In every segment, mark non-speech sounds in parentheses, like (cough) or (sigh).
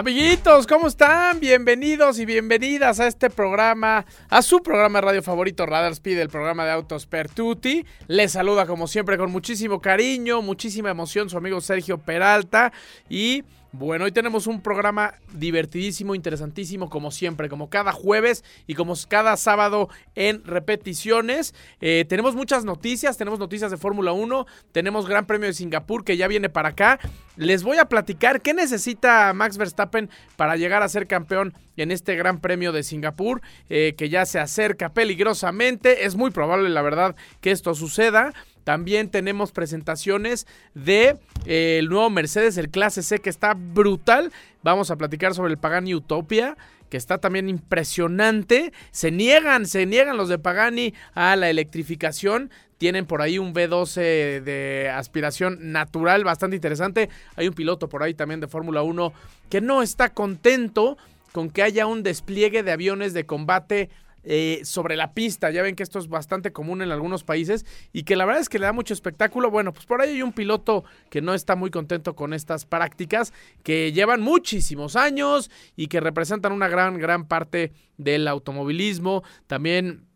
Amiguitos, ¿cómo están? Bienvenidos y bienvenidas a este programa, a su programa de radio favorito Radar Speed, el programa de autos per tutti. Les saluda como siempre con muchísimo cariño, muchísima emoción su amigo Sergio Peralta y bueno, hoy tenemos un programa divertidísimo, interesantísimo, como siempre, como cada jueves y como cada sábado en repeticiones. Eh, tenemos muchas noticias, tenemos noticias de Fórmula 1, tenemos Gran Premio de Singapur que ya viene para acá. Les voy a platicar qué necesita Max Verstappen para llegar a ser campeón en este Gran Premio de Singapur, eh, que ya se acerca peligrosamente. Es muy probable, la verdad, que esto suceda. También tenemos presentaciones de eh, el nuevo Mercedes, el Clase C, que está brutal. Vamos a platicar sobre el Pagani Utopia que está también impresionante. Se niegan, se niegan los de Pagani a la electrificación. Tienen por ahí un V12 de aspiración natural bastante interesante. Hay un piloto por ahí también de Fórmula 1 que no está contento con que haya un despliegue de aviones de combate eh, sobre la pista. Ya ven que esto es bastante común en algunos países y que la verdad es que le da mucho espectáculo. Bueno, pues por ahí hay un piloto que no está muy contento con estas prácticas que llevan muchísimos años y que representan una gran, gran parte del automovilismo. También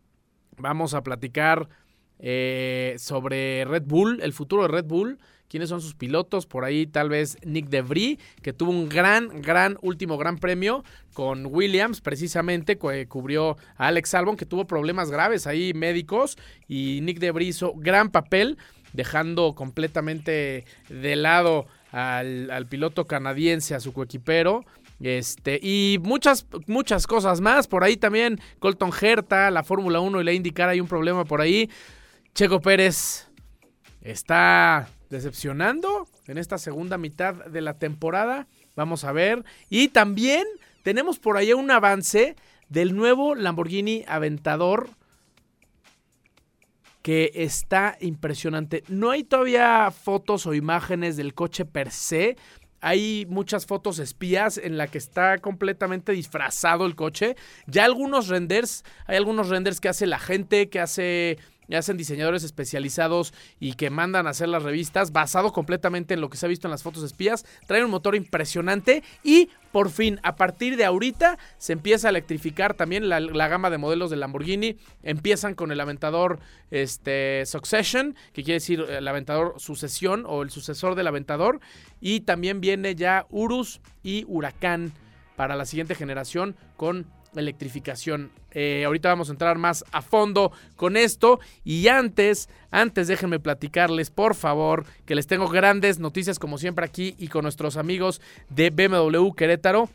vamos a platicar eh, sobre Red Bull, el futuro de Red Bull quiénes son sus pilotos. Por ahí tal vez Nick DeVry, que tuvo un gran, gran último gran premio con Williams, precisamente, cubrió a Alex Albon, que tuvo problemas graves ahí médicos. Y Nick DeVry hizo gran papel, dejando completamente de lado al, piloto canadiense, a su coequipero. Este, y muchas, muchas cosas más. Por ahí también Colton Herta, la Fórmula 1 y la IndyCar hay un problema por ahí. Checo Pérez está decepcionando en esta segunda mitad de la temporada. Vamos a ver. Y también tenemos por ahí un avance del nuevo Lamborghini Aventador que está impresionante. No hay todavía fotos o imágenes del coche per se. Hay muchas fotos espías en la que está completamente disfrazado el coche. Ya algunos renders, hay algunos renders que hace la gente, que hace hacen diseñadores especializados y que mandan a hacer las revistas basado completamente en lo que se ha visto en las fotos espías. Trae un motor impresionante y por fin, a partir de ahorita, se empieza a electrificar también la, gama de modelos de Lamborghini. Empiezan con el aventador este, Succession, que quiere decir el aventador sucesión o el sucesor del aventador. Y también viene ya Urus y Huracán para la siguiente generación con electrificación. Eh, ahorita vamos a entrar más a fondo con esto. Y antes, antes déjenme platicarles, por favor, que les tengo grandes noticias como siempre aquí y con nuestros amigos de BMW Querétaro.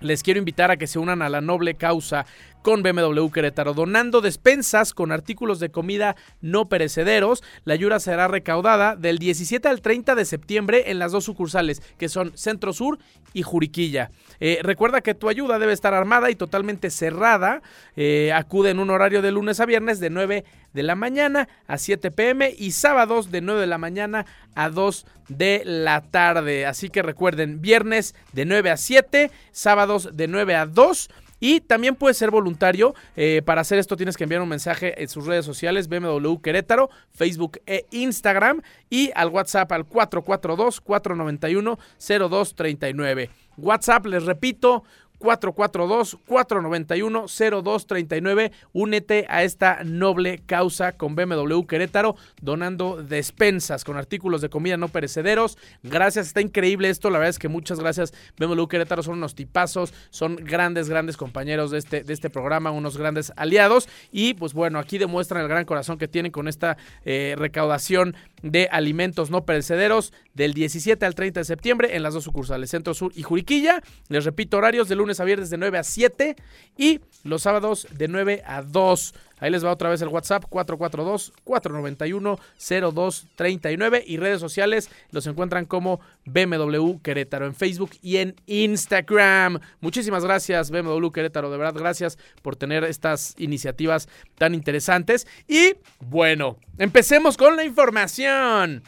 Les quiero invitar a que se unan a la noble causa con BMW Querétaro, donando despensas con artículos de comida no perecederos. La ayuda será recaudada del 17 al 30 de septiembre en las dos sucursales, que son Centro Sur y Juriquilla. Eh, recuerda que tu ayuda debe estar armada y totalmente cerrada. Eh, acude en un horario de lunes a viernes de 9 de la mañana a 7 pm y sábados de 9 de la mañana a 2 de la tarde. Así que recuerden, viernes de 9 a 7, sábados de 9 a 2 y también puedes ser voluntario. Eh, para hacer esto tienes que enviar un mensaje en sus redes sociales, BMW Querétaro, Facebook e Instagram y al WhatsApp al 442-491-0239. WhatsApp, les repito, 442-491-0239. Únete a esta noble causa con BMW Querétaro, donando despensas con artículos de comida no perecederos. Gracias, está increíble esto. La verdad es que muchas gracias. BMW Querétaro son unos tipazos, son grandes, grandes compañeros de este, de este programa, unos grandes aliados. Y pues bueno, aquí demuestran el gran corazón que tienen con esta eh, recaudación de alimentos no perecederos del 17 al 30 de septiembre en las dos sucursales, Centro Sur y Juriquilla. Les repito, horarios de lunes lunes a viernes de 9 a 7 y los sábados de 9 a 2. Ahí les va otra vez el WhatsApp 442-491-0239 y redes sociales los encuentran como BMW Querétaro en Facebook y en Instagram. Muchísimas gracias BMW Querétaro, de verdad gracias por tener estas iniciativas tan interesantes. Y bueno, empecemos con la información.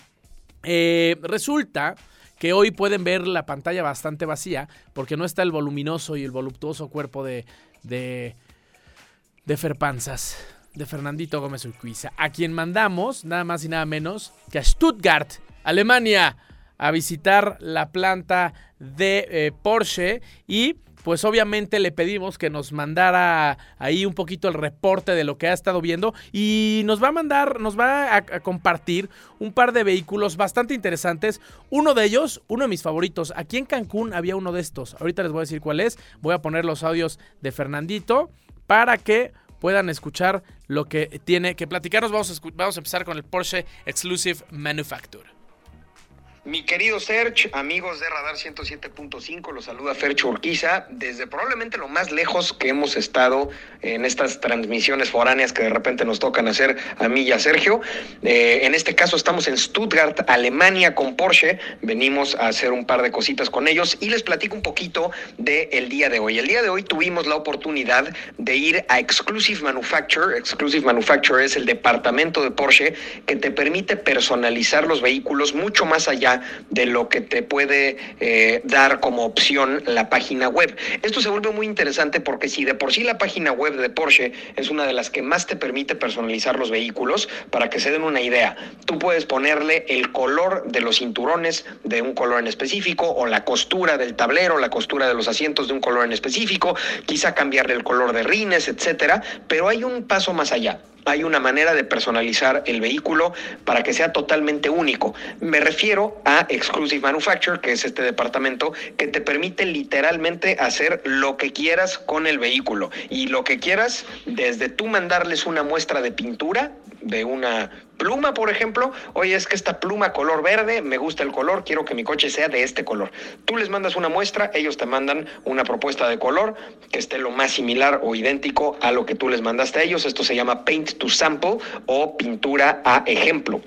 Eh, resulta que hoy pueden ver la pantalla bastante vacía porque no está el voluminoso y el voluptuoso cuerpo de, de, de Ferpanzas, de Fernandito Gómez Urquiza, a quien mandamos nada más y nada menos que a Stuttgart, Alemania, a visitar la planta de eh, Porsche y pues obviamente le pedimos que nos mandara ahí un poquito el reporte de lo que ha estado viendo y nos va a mandar, nos va a, compartir un par de vehículos bastante interesantes. Uno de ellos, uno de mis favoritos, aquí en Cancún había uno de estos. Ahorita les voy a decir cuál es. Voy a poner los audios de Fernandito para que puedan escuchar lo que tiene que platicarnos. Vamos a, vamos a empezar con el Porsche Exclusive Manufacture. Mi querido Serge, amigos de Radar 107.5, los saluda Fercho Urquiza desde probablemente lo más lejos que hemos estado en estas transmisiones foráneas que de repente nos tocan hacer a mí y a Sergio. Eh, en este caso estamos en Stuttgart, Alemania con Porsche. Venimos a hacer un par de cositas con ellos y les platico un poquito del día de hoy. El día de hoy tuvimos la oportunidad de ir a Exclusive Manufacture. Exclusive Manufacture es el departamento de Porsche que te permite personalizar los vehículos mucho más allá de lo que te puede eh, dar como opción la página web. Esto se vuelve muy interesante porque si de por sí la página web de Porsche es una de las que más te permite personalizar los vehículos, para que se den una idea, tú puedes ponerle el color de los cinturones de un color en específico o la costura del tablero, la costura de los asientos de un color en específico, quizá cambiarle el color de rines, etcétera, pero hay un paso más allá hay una manera de personalizar el vehículo para que sea totalmente único. Me refiero a Exclusive Manufacture, que es este departamento que te permite literalmente hacer lo que quieras con el vehículo. Y lo que quieras, desde tú mandarles una muestra de pintura de una pluma, por ejemplo, oye, es que esta pluma color verde, me gusta el color, quiero que mi coche sea de este color. Tú les mandas una muestra, ellos te mandan una propuesta de color que esté lo más similar o idéntico a lo que tú les mandaste a ellos. Esto se llama paint to sample o pintura a ejemplo.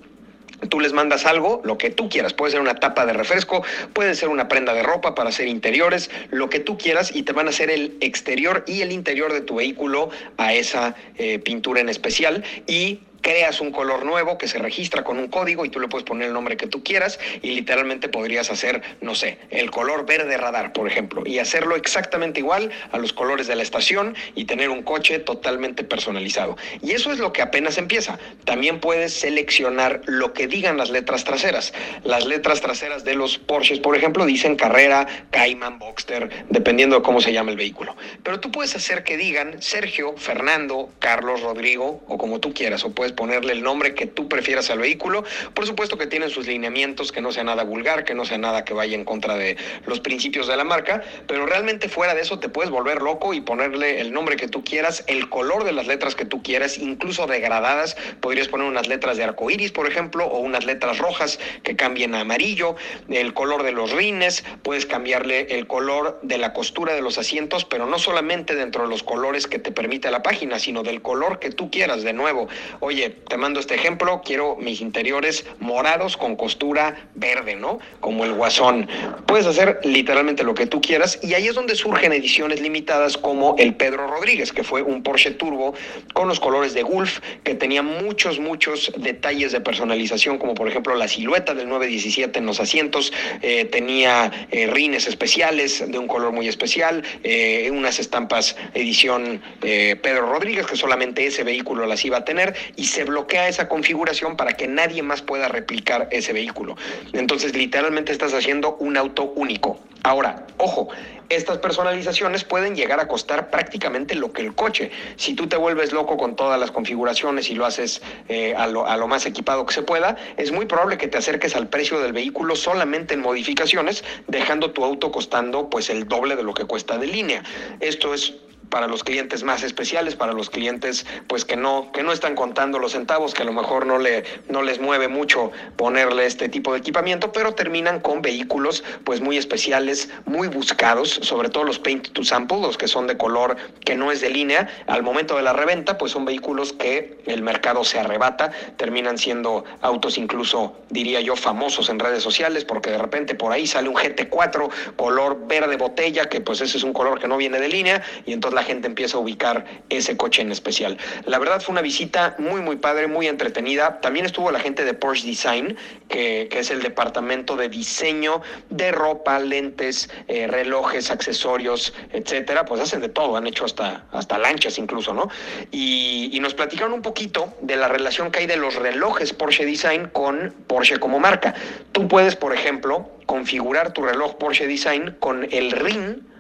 Tú les mandas algo, lo que tú quieras. Puede ser una tapa de refresco, puede ser una prenda de ropa para hacer interiores, lo que tú quieras y te van a hacer el exterior y el interior de tu vehículo a esa eh, pintura en especial y creas un color nuevo que se registra con un código y tú le puedes poner el nombre que tú quieras y literalmente podrías hacer, no sé, el color verde radar, por ejemplo, y hacerlo exactamente igual a los colores de la estación y tener un coche totalmente personalizado. Y eso es lo que apenas empieza. También puedes seleccionar lo que digan las letras traseras. Las letras traseras de los Porsches, por ejemplo, dicen carrera, Cayman, Boxster, dependiendo de cómo se llama el vehículo. Pero tú puedes hacer que digan Sergio, Fernando, Carlos, Rodrigo o como tú quieras, o puedes ponerle el nombre que tú prefieras al vehículo. Por supuesto que tienen sus lineamientos, que no sea nada vulgar, que no sea nada que vaya en contra de los principios de la marca, pero realmente fuera de eso te puedes volver loco y ponerle el nombre que tú quieras, el color de las letras que tú quieras, incluso degradadas. Podrías poner unas letras de arco iris, por ejemplo, o unas letras rojas que cambien a amarillo, el color de los rines, puedes cambiarle el color de la costura de los asientos, pero no solamente dentro de los colores que te permite la página, sino del color que tú quieras. De nuevo, oye, te mando este ejemplo, quiero mis interiores morados con costura verde, ¿no? Como el guasón. Puedes hacer literalmente lo que tú quieras y ahí es donde surgen ediciones limitadas como el Pedro Rodríguez, que fue un Porsche Turbo con los colores de Gulf, que tenía muchos, muchos detalles de personalización, como por ejemplo la silueta del 917 en los asientos, eh, tenía eh, rines especiales de un color muy especial, eh, unas estampas edición Pedro Rodríguez, que solamente ese vehículo las iba a tener, y se bloquea esa configuración para que nadie más pueda replicar ese vehículo. Entonces, literalmente estás haciendo un auto único. Ahora, ojo, estas personalizaciones pueden llegar a costar prácticamente lo que el coche. Si tú te vuelves loco con todas las configuraciones y lo haces eh, a, lo, a, lo, más equipado que se pueda, es muy probable que te acerques al precio del vehículo solamente en modificaciones, dejando tu auto costando pues el doble de lo que cuesta de línea. Esto es para los clientes más especiales, para los clientes pues que no, que no están contando los centavos, que a lo mejor no, le, no les mueve mucho ponerle este tipo de equipamiento, pero terminan con vehículos pues muy especiales, muy buscados, sobre todo los paint to sample, los que son de color que no es de línea, al momento de la reventa pues son vehículos que el mercado se arrebata, terminan siendo autos incluso diría yo famosos en redes sociales porque de repente por ahí sale un GT4 color verde botella, que pues ese es un color que no viene de línea y entonces la gente empieza a ubicar ese coche en especial. La verdad fue una visita muy muy padre, muy entretenida. También estuvo la gente de Porsche Design, que, que es el departamento de diseño de ropa, lentes, eh, relojes, accesorios, etcétera. Pues hacen de todo, han hecho hasta, hasta lanchas incluso, ¿no? Y, y nos platicaron un poquito de la relación que hay de los relojes Porsche Design con Porsche como marca. Tú puedes, por ejemplo, configurar tu reloj Porsche Design con el ring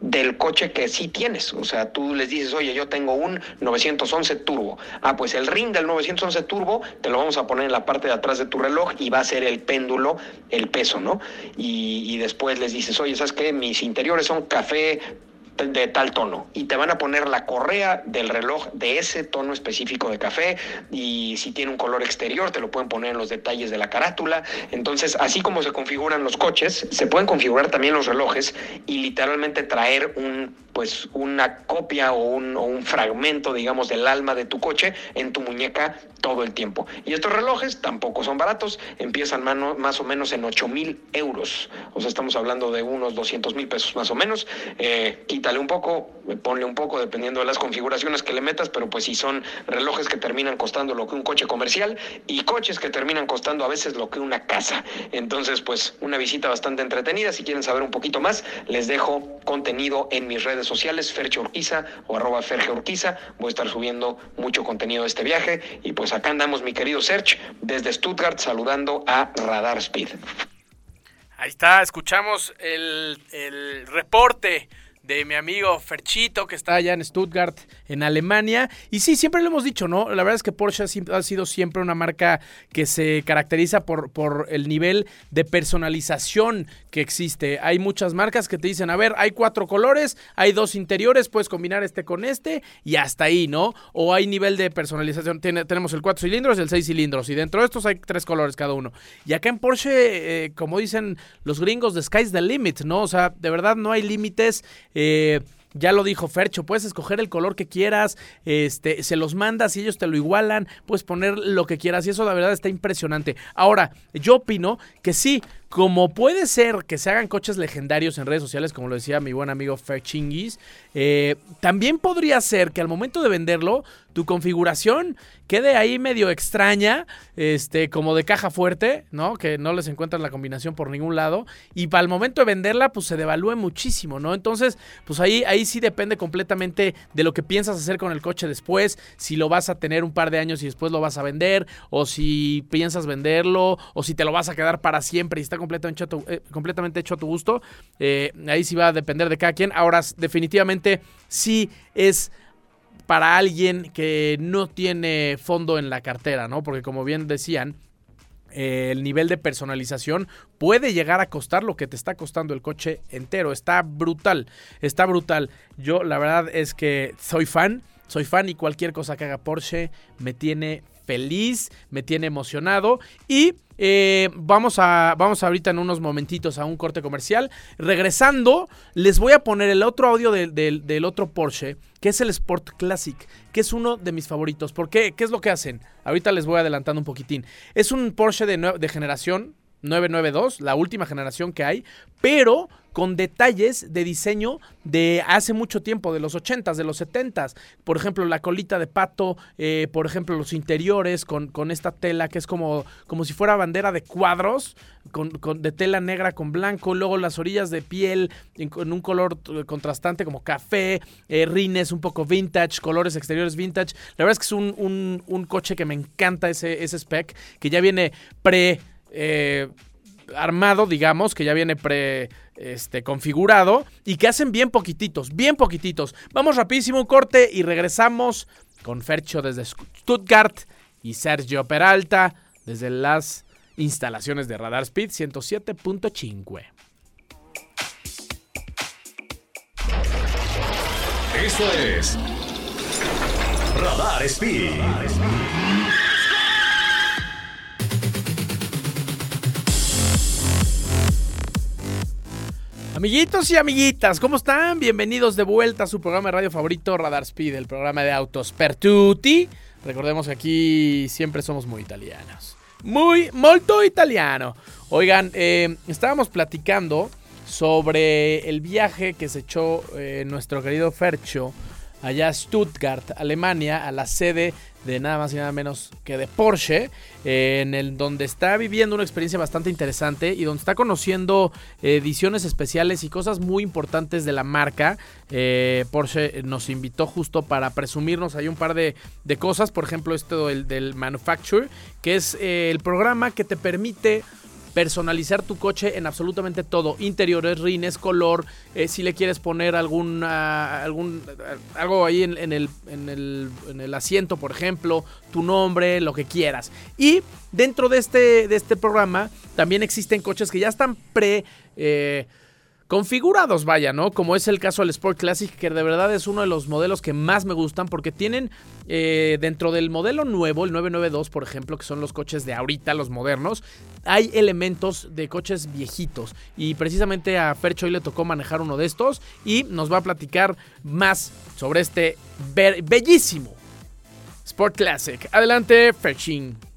del coche que sí tienes. O sea, tú les dices, oye, yo tengo un 911 Turbo. Ah, pues el ring del 911 Turbo te lo vamos a poner en la parte de atrás de tu reloj y va a ser el péndulo, el peso, ¿no? Y, y después les dices, oye, ¿sabes qué? Mis interiores son café de tal tono y te van a poner la correa del reloj de ese tono específico de café y si tiene un color exterior te lo pueden poner en los detalles de la carátula. Entonces, así como se configuran los coches, se pueden configurar también los relojes y literalmente traer un pues una copia o un, fragmento, digamos, del alma de tu coche en tu muñeca todo el tiempo. Y estos relojes tampoco son baratos, empiezan mano, más o menos en 8 mil euros. O sea, estamos hablando de unos 200 mil pesos más o menos. Eh, quítale un poco, ponle un poco, dependiendo de las configuraciones que le metas, pero pues si son relojes que terminan costando lo que un coche comercial y coches que terminan costando a veces lo que una casa. Entonces, pues una visita bastante entretenida. Si quieren saber un poquito más, les dejo contenido en mis redes sociales, Fercho Urquiza o arroba Ferge Urquiza. Voy a estar subiendo mucho contenido de este viaje. Y pues acá andamos, mi querido Serge, desde Stuttgart, saludando a Radar Speed. Ahí está, escuchamos el, el reporte de mi amigo Ferchito, que está allá en Stuttgart, en Alemania. Y sí, siempre lo hemos dicho, ¿no? La verdad es que Porsche ha sido siempre una marca que se caracteriza por, por el nivel de personalización que existe. Hay muchas marcas que te dicen, a ver, hay cuatro colores, hay dos interiores, puedes combinar este con este y hasta ahí, ¿no? O hay nivel de personalización. Tenemos el cuatro cilindros y el seis cilindros. Y dentro de estos hay tres colores cada uno. Y acá en Porsche, eh, como dicen los gringos, the sky's the limit, ¿no? O sea, de verdad no hay límites. Ya lo dijo Fercho, puedes escoger el color que quieras, este, se los mandas y ellos te lo igualan, puedes poner lo que quieras y eso la verdad está impresionante. Ahora, yo opino que sí, como puede ser que se hagan coches legendarios en redes sociales, como lo decía mi buen amigo Ferchingis, eh, también podría ser que al momento de venderlo, tu configuración quede ahí medio extraña, este, como de caja fuerte, ¿no? Que no les encuentran la combinación por ningún lado. Y para el momento de venderla, pues se devalúe muchísimo, ¿no? Entonces, pues ahí, ahí sí depende completamente de lo que piensas hacer con el coche después, si lo vas a tener un par de años y después lo vas a vender, o si piensas venderlo, o si te lo vas a quedar para siempre y está completamente hecho eh, completamente hecho a tu gusto. Eh, ahí sí va a depender de cada quien. Ahora, definitivamente sí es para alguien que no tiene fondo en la cartera, ¿no? Porque como bien decían, eh, el nivel de personalización puede llegar a costar lo que te está costando el coche entero. Está brutal, está brutal. Yo la verdad es que soy fan, soy fan y cualquier cosa que haga Porsche me tiene feliz, me tiene emocionado y eh, vamos, a, vamos ahorita en unos momentitos a un corte comercial. Regresando, les voy a poner el otro audio del, otro Porsche, que es el Sport Classic, que es uno de mis favoritos. ¿Por qué? ¿Qué es lo que hacen? Ahorita les voy adelantando un poquitín. Es un Porsche de, de generación 992, la última generación que hay, pero con detalles de diseño de hace mucho tiempo, de los 80s, de los 70s. Por ejemplo, la colita de pato, eh, por ejemplo, los interiores con, con, esta tela que es como, como si fuera bandera de cuadros, con, de tela negra con blanco, luego las orillas de piel en, un color contrastante como café, eh, rines un poco vintage, colores exteriores vintage. La verdad es que es un, un, un coche que me encanta ese, ese spec, que ya viene pre... Eh, armado, digamos, que ya viene pre este, configurado y que hacen bien poquititos, bien poquititos. Vamos rapidísimo un corte y regresamos con Fercho desde Stuttgart y Sergio Peralta desde las instalaciones de Radar Speed 107.5. Esto es Radar Speed. Amiguitos y amiguitas, ¿cómo están? Bienvenidos de vuelta a su programa de radio favorito, Radar Speed, el programa de autos per tutti. Recordemos que aquí siempre somos muy italianos. Muy, molto italiano. Oigan, eh, estábamos platicando sobre el viaje que se echó eh, nuestro querido Fercho allá a Stuttgart, Alemania, a la sede de nada más y nada menos que de Porsche, eh, en el donde está viviendo una experiencia bastante interesante y donde está conociendo ediciones especiales y cosas muy importantes de la marca. Eh, Porsche nos invitó justo para presumirnos ahí un par de, de cosas, por ejemplo esto del, del Manufacture, que es el programa que te permite personalizar tu coche en absolutamente todo, interiores, rines, color, eh, si le quieres poner algún, algún algo ahí en, en, el, en, el, en, el, asiento, por ejemplo, tu nombre, lo que quieras. Y dentro de este, de este programa también existen coches que ya están pre... Eh, configurados, vaya, ¿no? Como es el caso del Sport Classic, que de verdad es uno de los modelos que más me gustan porque tienen eh, dentro del modelo nuevo, el 992, por ejemplo, que son los coches de ahorita, los modernos, hay elementos de coches viejitos. Y precisamente a Fercho hoy le tocó manejar uno de estos y nos va a platicar más sobre este bellísimo Sport Classic. Adelante, Ferchin.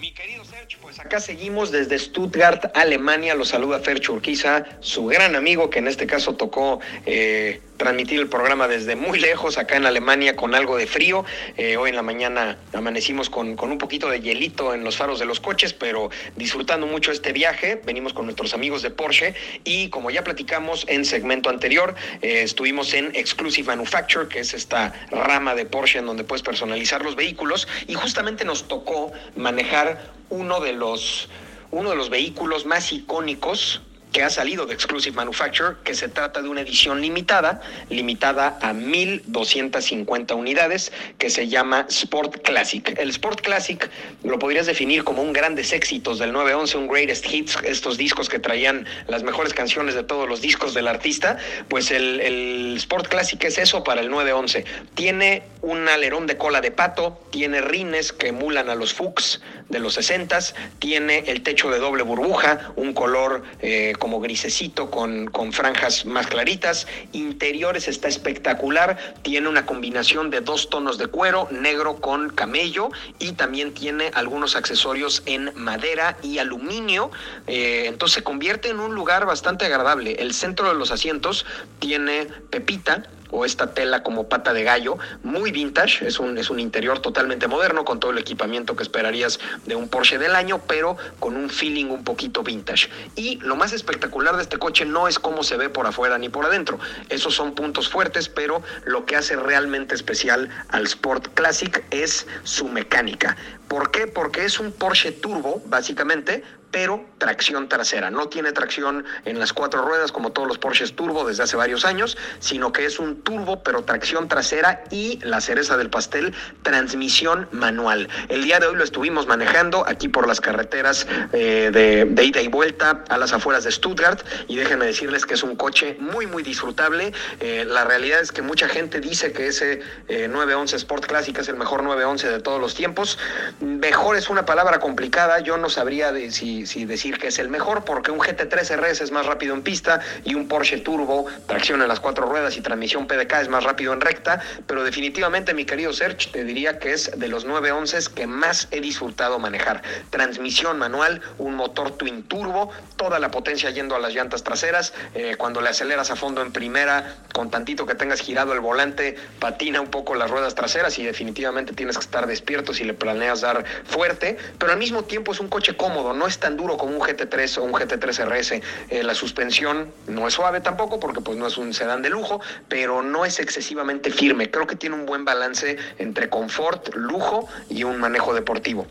Mi querido Sergio, pues acá seguimos desde Stuttgart, Alemania. Los saluda Fercho Urquiza, su gran amigo que en este caso tocó eh, transmitir el programa desde muy lejos, acá en Alemania, con algo de frío. Eh, hoy en la mañana amanecimos con, con, un poquito de hielito en los faros de los coches, pero disfrutando mucho este viaje. Venimos con nuestros amigos de Porsche y como ya platicamos en segmento anterior, eh, estuvimos en Exclusive Manufacture, que es esta rama de Porsche en donde puedes personalizar los vehículos y justamente nos tocó manejar uno de los, uno de los vehículos más icónicos que ha salido de Exclusive Manufacture, que se trata de una edición limitada, limitada a 1250 unidades, que se llama Sport Classic. El Sport Classic lo podrías definir como un grandes éxitos del 911, un greatest hits, estos discos que traían las mejores canciones de todos los discos del artista, pues el, Sport Classic es eso para el 911. Tiene un alerón de cola de pato, tiene rines que emulan a los Fuchs de los 60s, tiene el techo de doble burbuja, un color eh, como grisecito con, con franjas más claritas, interiores está espectacular, tiene una combinación de dos tonos de cuero, negro con camello y también tiene algunos accesorios en madera y aluminio, eh, entonces se convierte en un lugar bastante agradable. El centro de los asientos tiene pepita, o esta tela como pata de gallo, muy vintage, es un, es un interior totalmente moderno con todo el equipamiento que esperarías de un Porsche del año, pero con un feeling un poquito vintage. Y lo más espectacular de este coche no es cómo se ve por afuera ni por adentro, esos son puntos fuertes, pero lo que hace realmente especial al Sport Classic es su mecánica. ¿Por qué? Porque es un Porsche Turbo, básicamente, pero tracción trasera. No tiene tracción en las cuatro ruedas como todos los Porsches Turbo desde hace varios años, sino que es un turbo, pero tracción trasera y la cereza del pastel, transmisión manual. El día de hoy lo estuvimos manejando aquí por las carreteras eh, de, ida y vuelta a las afueras de Stuttgart y déjenme decirles que es un coche muy, muy disfrutable. Eh, la realidad es que mucha gente dice que ese eh, 911 Sport Classic es el mejor 911 de todos los tiempos. Mejor es una palabra complicada, yo no sabría de si si, decir que es el mejor, porque un GT3 RS es más rápido en pista y un Porsche Turbo, tracción en las cuatro ruedas y transmisión PDK es más rápido en recta, pero definitivamente, mi querido Serge, te diría que es de los 911 que más he disfrutado manejar. Transmisión manual, un motor twin turbo, toda la potencia yendo a las llantas traseras, eh, cuando le aceleras a fondo en primera, con tantito que tengas girado el volante, patina un poco las ruedas traseras y definitivamente tienes que estar despierto si le planeas dar fuerte, pero al mismo tiempo es un coche cómodo, no es tan duro como un GT3 o un GT3 RS. Eh, la suspensión no es suave tampoco porque pues no es un sedán de lujo, pero no es excesivamente firme. Creo que tiene un buen balance entre confort, lujo y un manejo deportivo.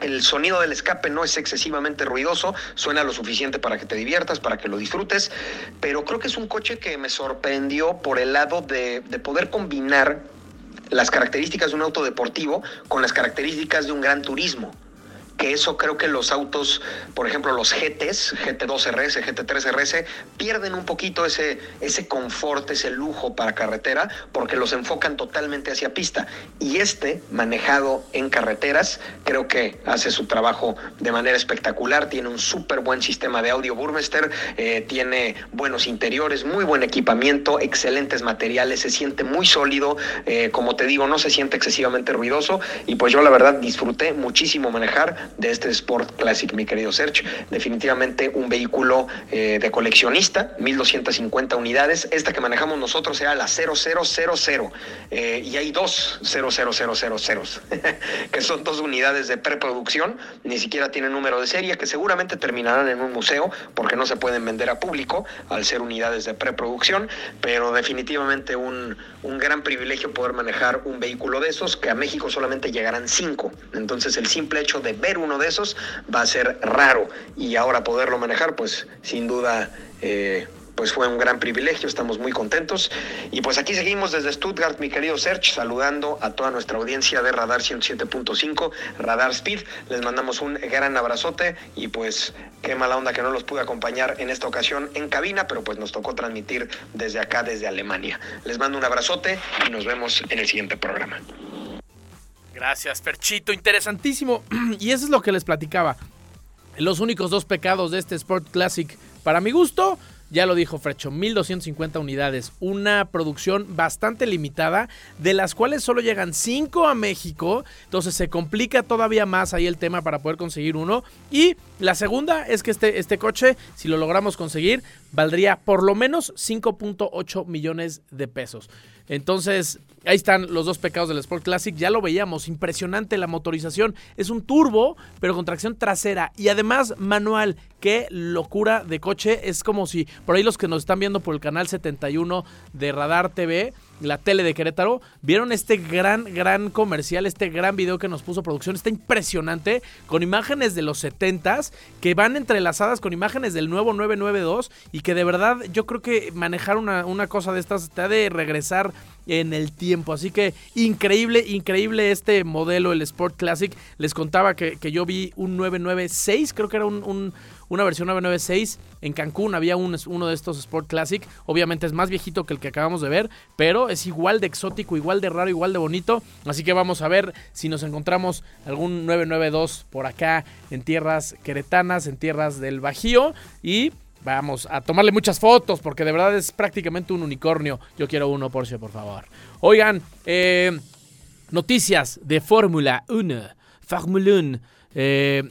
El sonido del escape no es excesivamente ruidoso, suena lo suficiente para que te diviertas, para que lo disfrutes, pero creo que es un coche que me sorprendió por el lado de, de poder combinar las características de un auto deportivo con las características de un gran turismo que eso creo que los autos, por ejemplo, los GTs, GT2 RS, GT3 RS, pierden un poquito ese, ese confort, ese lujo para carretera, porque los enfocan totalmente hacia pista. Y este, manejado en carreteras, creo que hace su trabajo de manera espectacular, tiene un súper buen sistema de audio Burmester, eh, tiene buenos interiores, muy buen equipamiento, excelentes materiales, se siente muy sólido, eh, como te digo, no se siente excesivamente ruidoso y pues yo la verdad disfruté muchísimo manejar de este Sport Classic, mi querido Serge. Definitivamente un vehículo eh, de coleccionista, 1250 unidades. Esta que manejamos nosotros era la 0000 eh, y hay dos 00000 (laughs) que son dos unidades de preproducción, ni siquiera tienen número de serie, que seguramente terminarán en un museo porque no se pueden vender a público al ser unidades de preproducción, pero definitivamente un, un gran privilegio poder manejar un vehículo de esos, que a México solamente llegarán cinco. Entonces el simple hecho de ver uno de esos va a ser raro y ahora poderlo manejar, pues sin duda... Eh, pues fue un gran privilegio, estamos muy contentos. Y pues aquí seguimos desde Stuttgart, mi querido Serge, saludando a toda nuestra audiencia de Radar 107.5, Radar Speed. Les mandamos un gran abrazote y pues qué mala onda que no los pude acompañar en esta ocasión en cabina, pero pues nos tocó transmitir desde acá, desde Alemania. Les mando un abrazote y nos vemos en el siguiente programa. Gracias, Perchito. Interesantísimo. (clears throat) Y eso es lo que les platicaba. Los únicos dos pecados de este Sport Classic, para mi gusto, ya lo dijo Frecho, 1250 unidades, una producción bastante limitada, de las cuales solo llegan 5 a México, entonces se complica todavía más ahí el tema para poder conseguir uno. Y la segunda es que este, este coche, si lo logramos conseguir, valdría por lo menos 5.8 millones de pesos. Entonces, ahí están los dos pecados del Sport Classic. Ya lo veíamos, impresionante la motorización. Es un turbo, pero con tracción trasera y además manual. Qué locura de coche. Es como si, por ahí los que nos están viendo por el canal 71 de Radar TV, la tele de Querétaro, vieron este gran, gran comercial, este gran video que nos puso producción. Está impresionante, con imágenes de los 70s que van entrelazadas con imágenes del nuevo 992 y que de verdad yo creo que manejar una, una cosa de estas te ha de regresar en el tiempo. Así que increíble, increíble este modelo, el Sport Classic. Les contaba que, que yo vi un 996, creo que era un, un, una versión 996 en Cancún. Había un, uno de estos Sport Classic. Obviamente es más viejito que el que acabamos de ver, pero es igual de exótico, igual de raro, igual de bonito. Así que vamos a ver si nos encontramos algún 992 por acá en tierras queretanas, en tierras del Bajío. Y Vamos a tomarle muchas fotos porque de verdad es prácticamente un unicornio. Yo quiero uno, Porsche, por favor. Oigan, eh, noticias de Fórmula 1. Fórmula 1. Eh,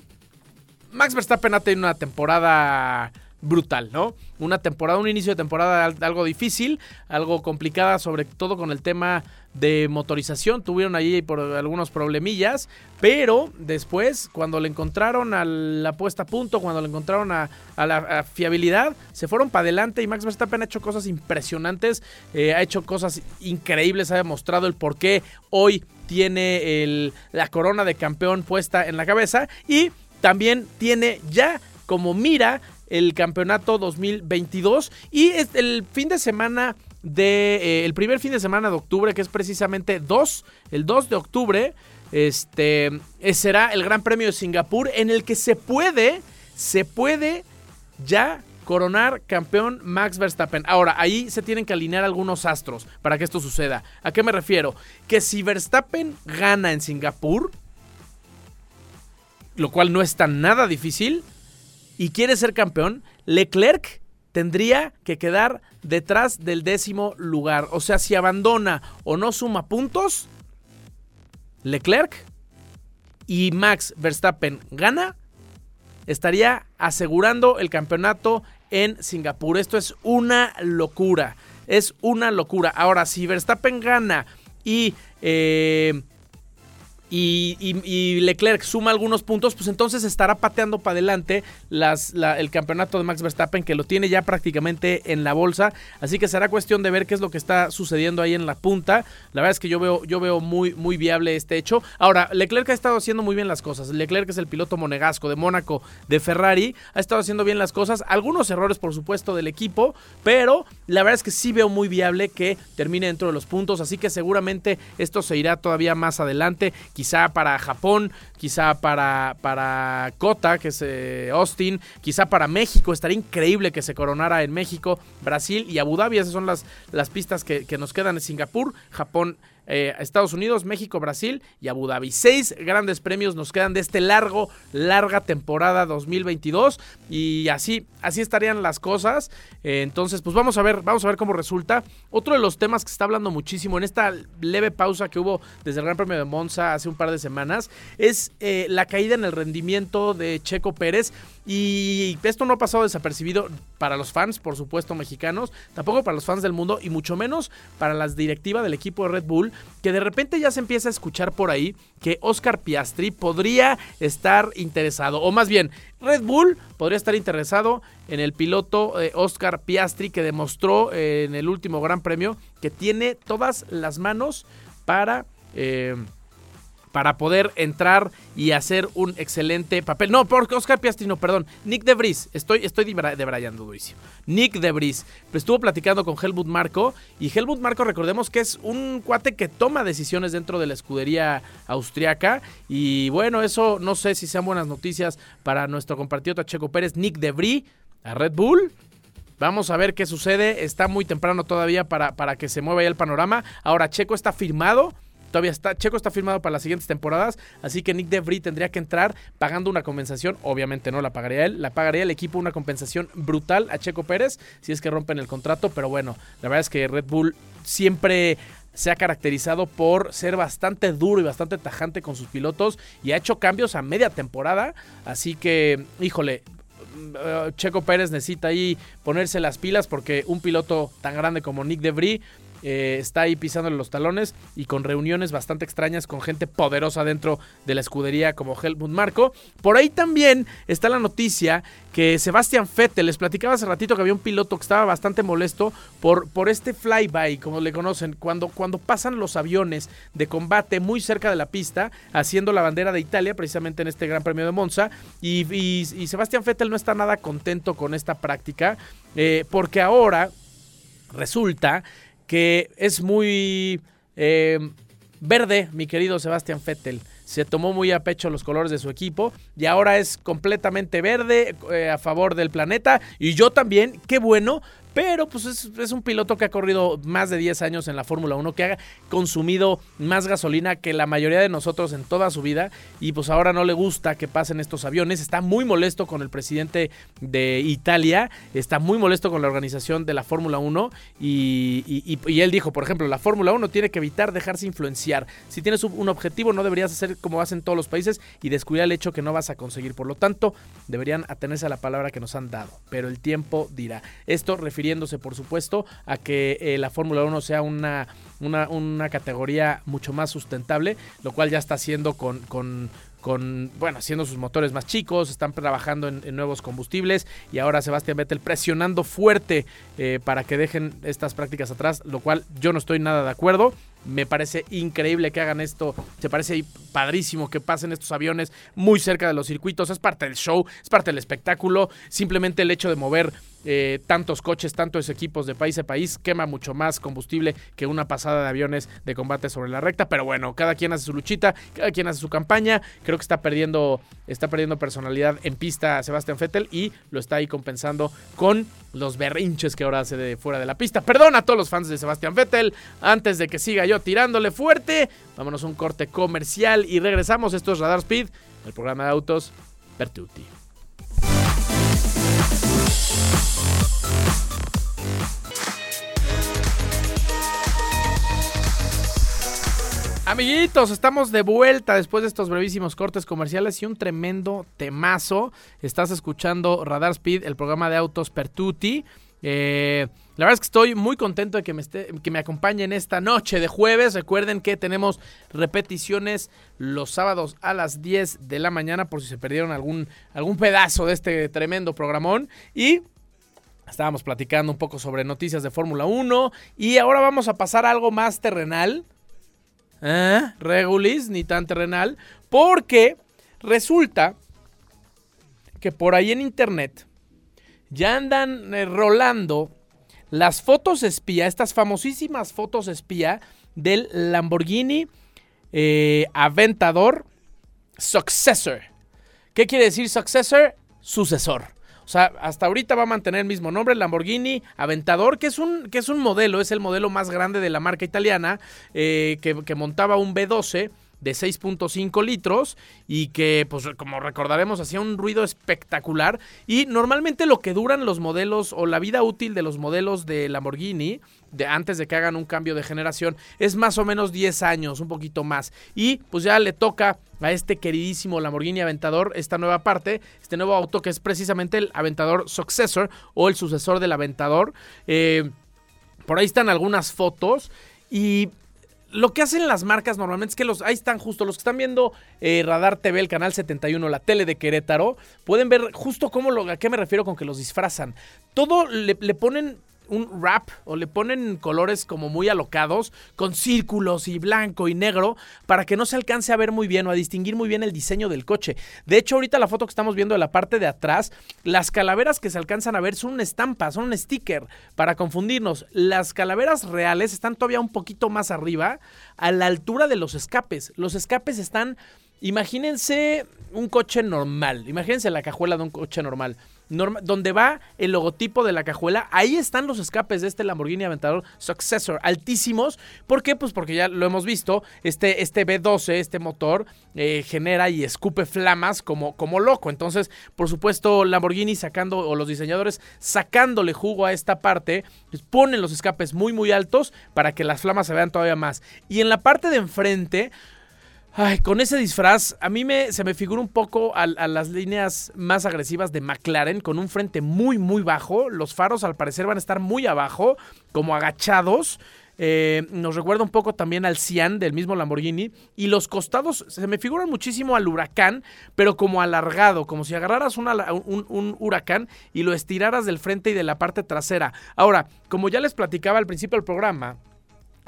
Max Verstappen ha tenido una temporada brutal, ¿no? Una temporada, un inicio de temporada algo difícil, algo complicada, sobre todo con el tema de motorización. Tuvieron ahí por algunos problemillas, pero después, cuando le encontraron a la puesta a punto, cuando le encontraron a, la fiabilidad, se fueron para adelante y Max Verstappen ha hecho cosas impresionantes, eh, ha hecho cosas increíbles, ha demostrado el por qué hoy tiene la corona de campeón puesta en la cabeza y también tiene ya como mira el campeonato 2022 y el fin de semana de eh, el primer fin de semana de octubre que es precisamente 2, el 2 de octubre, este eh, será el Gran Premio de Singapur en el que se puede se puede ya coronar campeón Max Verstappen. Ahora, ahí se tienen que alinear algunos astros para que esto suceda. ¿A qué me refiero? Que si Verstappen gana en Singapur, lo cual no está nada difícil, y quiere ser campeón, Leclerc tendría que quedar detrás del décimo lugar. O sea, si abandona o no suma puntos, Leclerc y Max Verstappen gana, estaría asegurando el campeonato en Singapur. Esto es una locura. Es una locura. Ahora, si Verstappen gana y eh, y, y, Leclerc suma algunos puntos, pues entonces estará pateando para adelante el campeonato de Max Verstappen, que lo tiene ya prácticamente en la bolsa. Así que será cuestión de ver qué es lo que está sucediendo ahí en la punta. La verdad es que yo veo, yo veo muy, muy viable este hecho. Ahora, Leclerc ha estado haciendo muy bien las cosas. Leclerc es el piloto monegasco de Mónaco, de Ferrari. Ha estado haciendo bien las cosas. Algunos errores, por supuesto, del equipo, pero la verdad es que sí veo muy viable que termine dentro de los puntos. Así que seguramente esto se irá todavía más adelante quizá para Japón, quizá para, para Kota, que es eh, Austin, quizá para México, estaría increíble que se coronara en México, Brasil y Abu Dhabi, esas son las, las pistas que, que nos quedan en Singapur, Japón eh, Estados Unidos, México, Brasil y Abu Dhabi. Seis grandes premios nos quedan de este largo, larga temporada 2022 y así, así estarían las cosas. Eh, entonces, pues vamos a ver, vamos a ver cómo resulta. Otro de los temas que se está hablando muchísimo en esta leve pausa que hubo desde el Gran Premio de Monza hace un par de semanas es eh, la caída en el rendimiento de Checo Pérez. Y esto no ha pasado desapercibido para los fans, por supuesto, mexicanos, tampoco para los fans del mundo y mucho menos para las directivas del equipo de Red Bull, que de repente ya se empieza a escuchar por ahí que Oscar Piastri podría estar interesado, o más bien, Red Bull podría estar interesado en el piloto eh, Oscar Piastri que demostró eh, en el último Gran Premio que tiene todas las manos para... Eh, para poder entrar y hacer un excelente papel. No, porque Oscar Piastri, no, perdón. Nick Debris. Estoy, estoy debrayando durísimo. Nick Debris. Estuvo platicando con Helmut Marco. Y Helmut Marco, recordemos que es un cuate que toma decisiones dentro de la escudería austriaca. Y bueno, eso no sé si sean buenas noticias para nuestro compatriota Checo Pérez. Nick Debris a Red Bull. Vamos a ver qué sucede. Está muy temprano todavía para, para que se mueva ya el panorama. Ahora, Checo está firmado Todavía está, Checo está firmado para las siguientes temporadas, así que Nick DeVry tendría que entrar pagando una compensación. Obviamente no la pagaría él, la pagaría el equipo una compensación brutal a Checo Pérez si es que rompen el contrato. Pero bueno, la verdad es que Red Bull siempre se ha caracterizado por ser bastante duro y bastante tajante con sus pilotos y ha hecho cambios a media temporada. Así que, híjole, eh, Checo Pérez necesita ahí ponerse las pilas porque un piloto tan grande como Nick DeVry eh, está ahí pisándole los talones y con reuniones bastante extrañas con gente poderosa dentro de la escudería como Helmut Marco. Por ahí también está la noticia que Sebastian Vettel, les platicaba hace ratito que había un piloto que estaba bastante molesto por, por este flyby, como le conocen, cuando, cuando pasan los aviones de combate muy cerca de la pista, haciendo la bandera de Italia, precisamente en este Gran Premio de Monza, y, Sebastian Vettel no está nada contento con esta práctica, eh, porque ahora resulta que es muy eh, verde, mi querido Sebastián Vettel. Se tomó muy a pecho los colores de su equipo y ahora es completamente verde eh, a favor del planeta. Y yo también, qué bueno, pero pues es, un piloto que ha corrido más de 10 años en la Fórmula 1, que ha consumido más gasolina que la mayoría de nosotros en toda su vida y pues ahora no le gusta que pasen estos aviones. Está muy molesto con el presidente de Italia, está muy molesto con la organización de la Fórmula 1 y, él dijo, por ejemplo, la Fórmula 1 tiene que evitar dejarse influenciar. Si tienes un objetivo no deberías hacer como hacen todos los países y descuidar el hecho que no vas a conseguir. Por lo tanto, deberían atenerse a la palabra que nos han dado. Pero el tiempo dirá. Esto refiriéndose, por supuesto, a que eh, la Fórmula 1 sea una, una, categoría mucho más sustentable, lo cual ya está haciendo con, con, con, bueno, haciendo sus motores más chicos, están trabajando en, nuevos combustibles y ahora Sebastián Vettel presionando fuerte eh, para que dejen estas prácticas atrás, lo cual yo no estoy nada de acuerdo. Me parece increíble que hagan esto. Se parece padrísimo que pasen estos aviones muy cerca de los circuitos. Es parte del show, es parte del espectáculo. Simplemente el hecho de mover eh, tantos coches, tantos equipos de país a país, quema mucho más combustible que una pasada de aviones de combate sobre la recta. Pero bueno, cada quien hace su luchita, cada quien hace su campaña. Creo que está perdiendo, está perdiendo personalidad en pista Sebastián Vettel y lo está ahí compensando con los berrinches que ahora hace de fuera de la pista. Perdón a todos los fans de Sebastián Vettel. Antes de que siga yo tirándole fuerte, vámonos a un corte comercial y regresamos. Esto es Radar Speed, el programa de autos Pertuti. Amiguitos, estamos de vuelta después de estos brevísimos cortes comerciales y un tremendo temazo. Estás escuchando Radar Speed, el programa de autos Pertuti. Eh, la verdad es que estoy muy contento de que me, esté, que me acompañen esta noche de jueves. Recuerden que tenemos repeticiones los sábados a las 10 de la mañana por si se perdieron algún, algún pedazo de este tremendo programón. Y estábamos platicando un poco sobre noticias de Fórmula 1 y ahora vamos a pasar a algo más terrenal. ¿Eh? Regulis, ni tan terrenal. Porque resulta que por ahí en internet ya andan eh, rolando las fotos espía, estas famosísimas fotos espía del Lamborghini eh, Aventador Successor. ¿Qué quiere decir Successor? Sucesor. O sea, hasta ahorita va a mantener el mismo nombre, Lamborghini Aventador, que es un, que es un modelo, es el modelo más grande de la marca italiana, eh, que, que montaba un B12 de 6.5 litros y que, pues como recordaremos, hacía un ruido espectacular. Y normalmente lo que duran los modelos o la vida útil de los modelos de Lamborghini, de antes de que hagan un cambio de generación, es más o menos 10 años, un poquito más. Y pues ya le toca a este queridísimo Lamborghini Aventador esta nueva parte, este nuevo auto que es precisamente el Aventador Successor o el sucesor del Aventador. Eh, por ahí están algunas fotos y lo que hacen las marcas normalmente es que los, ahí están justo, los que están viendo eh, Radar TV, el canal 71, la tele de Querétaro, pueden ver justo cómo lo, a qué me refiero con que los disfrazan. Todo le, le ponen un wrap o le ponen colores como muy alocados, con círculos y blanco y negro, para que no se alcance a ver muy bien o a distinguir muy bien el diseño del coche. De hecho, ahorita la foto que estamos viendo de la parte de atrás, las calaveras que se alcanzan a ver son una estampa, son un sticker, para confundirnos. Las calaveras reales están todavía un poquito más arriba, a la altura de los escapes. Los escapes están... Imagínense un coche normal, imagínense la cajuela de un coche normal donde va el logotipo de la cajuela, ahí están los escapes de este Lamborghini Aventador Successor, altísimos. ¿Por qué? Pues porque ya lo hemos visto, este, este B12, este motor, eh, genera y escupe flamas como, como loco. Entonces, por supuesto, Lamborghini sacando, o los diseñadores sacándole jugo a esta parte, pues ponen los escapes muy, muy altos para que las flamas se vean todavía más. Y en la parte de enfrente, Ay, con ese disfraz, a mí me, se me figura un poco a, las líneas más agresivas de McLaren, con un frente muy, muy bajo. Los faros al parecer van a estar muy abajo, como agachados. Eh, nos recuerda un poco también al Cian del mismo Lamborghini. Y los costados se me figuran muchísimo al huracán, pero como alargado, como si agarraras un, un, huracán y lo estiraras del frente y de la parte trasera. Ahora, como ya les platicaba al principio del programa,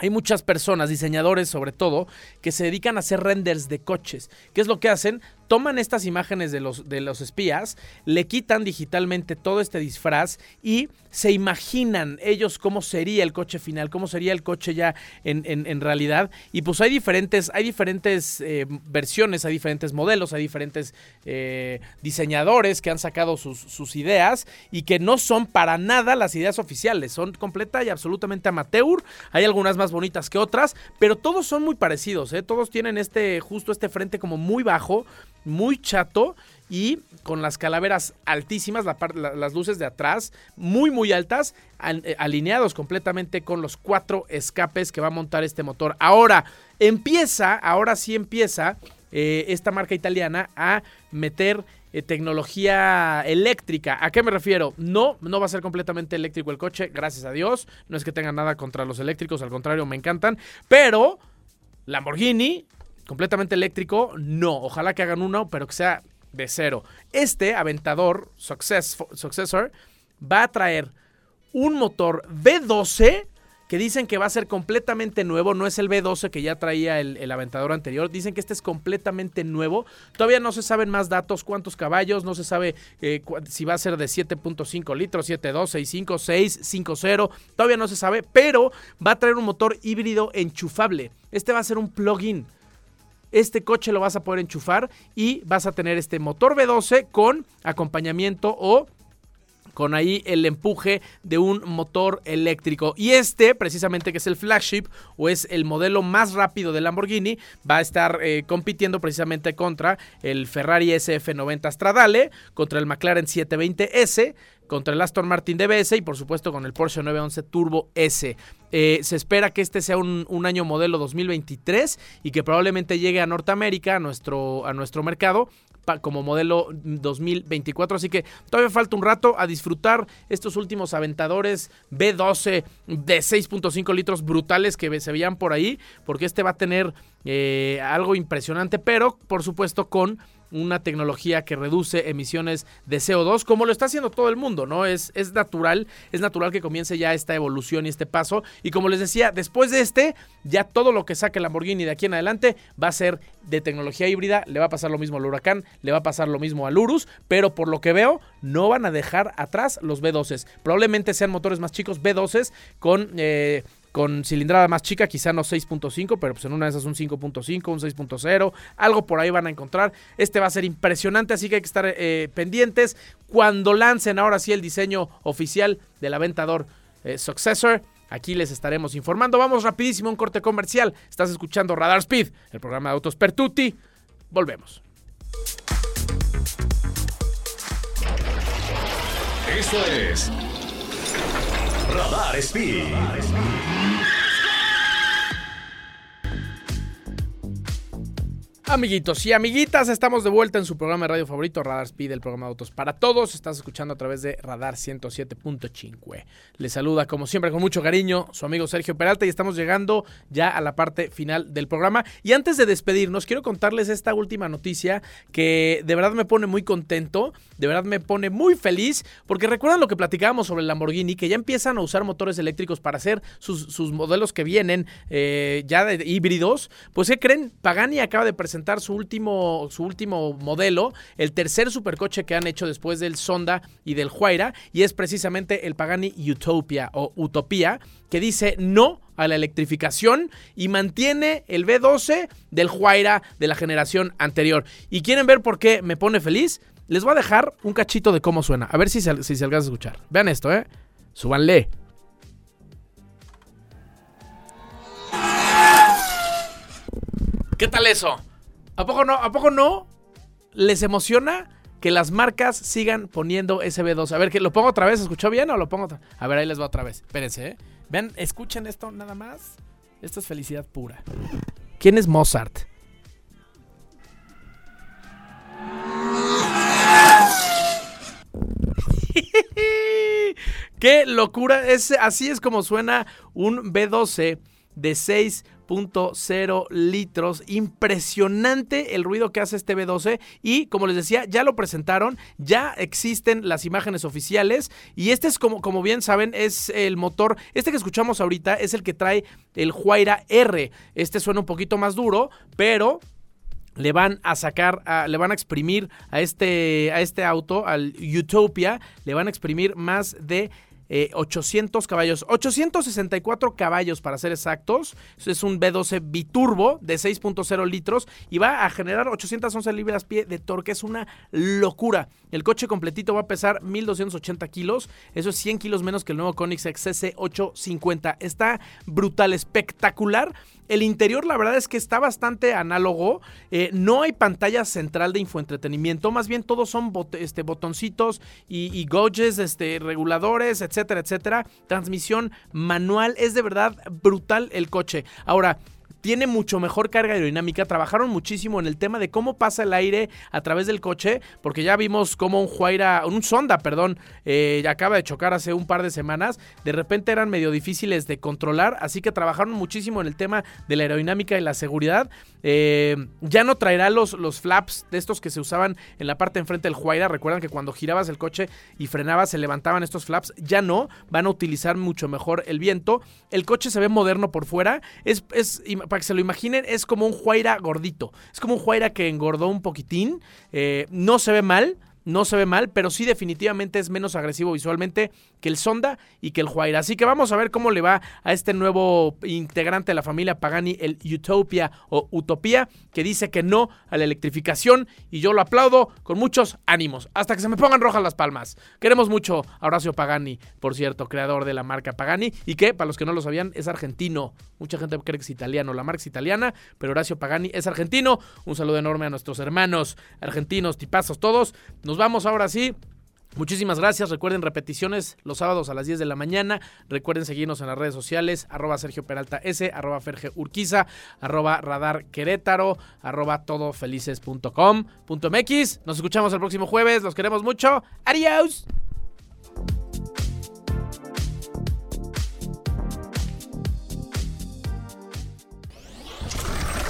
hay muchas personas, diseñadores sobre todo, que se dedican a hacer renders de coches. ¿Qué es lo que hacen? Toman estas imágenes de los, de los espías, le quitan digitalmente todo este disfraz y se imaginan ellos cómo sería el coche final, cómo sería el coche ya en, en, realidad. Y pues hay diferentes, hay diferentes eh, versiones, hay diferentes modelos, hay diferentes eh, diseñadores que han sacado sus, sus, ideas y que no son para nada las ideas oficiales, son completa y absolutamente amateur. Hay algunas más bonitas que otras, pero todos son muy parecidos, ¿eh? todos tienen este, justo este frente como muy bajo muy chato y con las calaveras altísimas, las luces de atrás muy muy altas, eh, alineados completamente con los cuatro escapes que va a montar este motor. Ahora empieza, ahora sí empieza eh, esta marca italiana a meter eh, tecnología eléctrica. ¿A qué me refiero? No, no va a ser completamente eléctrico el coche, gracias a Dios. No es que tenga nada contra los eléctricos, al contrario, me encantan. Pero Lamborghini completamente eléctrico, no. Ojalá que hagan uno, pero que sea de cero. Este Aventador Successor va a traer un motor V12 que dicen que va a ser completamente nuevo, no es el V12 que ya traía el, Aventador anterior, dicen que este es completamente nuevo, todavía no se saben más datos, cuántos caballos, no se sabe eh, si va a ser de 7.5 litros, 7.2, 6.5, 6, 5.0, todavía no se sabe, pero va a traer un motor híbrido enchufable, este va a ser un plug-in este coche lo vas a poder enchufar y vas a tener este motor V12 con acompañamiento o con ahí el empuje de un motor eléctrico. Y este, precisamente que es el flagship o es el modelo más rápido de Lamborghini, va a estar eh, compitiendo precisamente contra el Ferrari SF90 Stradale, contra el McLaren 720S, contra el Aston Martin DBS y por supuesto con el Porsche 911 Turbo S. Eh, se espera que este sea un, año modelo 2023 y que probablemente llegue a Norteamérica, a nuestro, a nuestro mercado, como modelo 2024. Así que todavía falta un rato a disfrutar estos últimos aventadores B12 de 6.5 litros brutales que se veían por ahí, porque este va a tener eh, algo impresionante, pero por supuesto con una tecnología que reduce emisiones de CO2, como lo está haciendo todo el mundo, ¿no? Es, es natural, es natural que comience ya esta evolución y este paso. Y como les decía, después de este, ya todo lo que saque Lamborghini de aquí en adelante va a ser de tecnología híbrida. Le va a pasar lo mismo al Huracán, le va a pasar lo mismo al Urus, pero por lo que veo, no van a dejar atrás los B12s. Probablemente sean motores más chicos, B12s, con. Eh, con cilindrada más chica, quizá no 6.5, pero pues en una de esas un 5.5, un 6.0, algo por ahí van a encontrar. Este va a ser impresionante, así que hay que estar eh, pendientes cuando lancen ahora sí el diseño oficial del Aventador eh, Successor. Aquí les estaremos informando. Vamos rapidísimo un corte comercial. Estás escuchando Radar Speed, el programa de autos Pertuti. Volvemos. Esto es Radar Speed. Amiguitos y amiguitas, estamos de vuelta en su programa de radio favorito, Radar Speed, el programa de autos para todos. Estás escuchando a través de Radar 107.5. Les saluda, como siempre, con mucho cariño, su amigo Sergio Peralta y estamos llegando ya a la parte final del programa. Y antes de despedirnos, quiero contarles esta última noticia que de verdad me pone muy contento, de verdad me pone muy feliz, porque recuerdan lo que platicábamos sobre el Lamborghini, que ya empiezan a usar motores eléctricos para hacer sus, modelos que vienen eh, ya de híbridos. Pues, ¿qué creen? Pagani acaba de presentar su último, su último modelo, el tercer supercoche que han hecho después del Sonda y del Huayra, y es precisamente el Pagani Utopia o Utopía, que dice no a la electrificación y mantiene el B12 del Huayra de la generación anterior. ¿Y quieren ver por qué me pone feliz? Les voy a dejar un cachito de cómo suena, a ver si se, si se alcanza a escuchar. Vean esto, ¿eh? Súbanle. ¿Qué tal eso? ¿A poco no? ¿A poco no? ¿Les emociona que las marcas sigan poniendo SB2? A ver, que lo pongo otra vez. ¿Escuchó bien o lo pongo otra A ver, ahí les va otra vez. Espérense, ¿eh? Vean, escuchen esto nada más. Esto es felicidad pura. ¿Quién es Mozart? (laughs) ¡Qué locura! Es, así es como suena un B12 de 6 0 litros. Impresionante el ruido que hace este B12 y como les decía, ya lo presentaron, ya existen las imágenes oficiales y este es como, como bien saben, es el motor, este que escuchamos ahorita es el que trae el Huayra R. Este suena un poquito más duro, pero le van a sacar, le van a exprimir a este, a este auto, al Utopia, le van a exprimir más de 800 eh, caballos, 864 caballos para ser exactos. Es un B12 biturbo de 6.0 litros y va a generar 811 libras-pie de torque. Es una locura. El coche completito va a pesar 1280 kilos. Eso es 100 kilos menos que el nuevo Koenigsegg CC850. Está brutal, espectacular. El interior, la verdad es que está bastante análogo. Eh, no hay pantalla central de infoentretenimiento. Más bien todos son este, botoncitos y, y este, reguladores, etcétera, etcétera. Transmisión manual. Es de verdad brutal el coche. Ahora, tiene mucho mejor carga aerodinámica. Trabajaron muchísimo en el tema de cómo pasa el aire a través del coche, porque ya vimos cómo un Huayra, un Sonda, perdón, eh, acaba de chocar hace un par de semanas. De repente eran medio difíciles de controlar, así que trabajaron muchísimo en el tema de la aerodinámica y la seguridad. Eh, ya no traerá los, los flaps de estos que se usaban en la parte enfrente del Huayra. Recuerdan que cuando girabas el coche y frenabas se levantaban estos flaps. Ya no, van a utilizar mucho mejor el viento. El coche se ve moderno por fuera. Es para que se lo imaginen, es como un Huayra gordito. Es como un Huayra que engordó un poquitín. Eh, no se ve mal no se ve mal, pero sí definitivamente es menos agresivo visualmente que el Sonda y que el Huayra. Así que vamos a ver cómo le va a este nuevo integrante de la familia Pagani, el Utopia o Utopía, que dice que no a la electrificación y yo lo aplaudo con muchos ánimos, hasta que se me pongan rojas las palmas. Queremos mucho a Horacio Pagani, por cierto, creador de la marca Pagani y que, para los que no lo sabían, es argentino. Mucha gente cree que es italiano, la marca es italiana, pero Horacio Pagani es argentino. Un saludo enorme a nuestros hermanos argentinos, tipazos todos. Nos vamos ahora sí. Muchísimas gracias. Recuerden repeticiones los sábados a las 10 de la mañana. Recuerden seguirnos en las redes sociales, arroba Sergio Peralta S, arroba Ferge Urquiza, arroba Radar Querétaro, arroba todofelices.com.mx. Nos escuchamos el próximo jueves. Los queremos mucho. Adiós.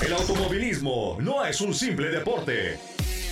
El automovilismo no es un simple deporte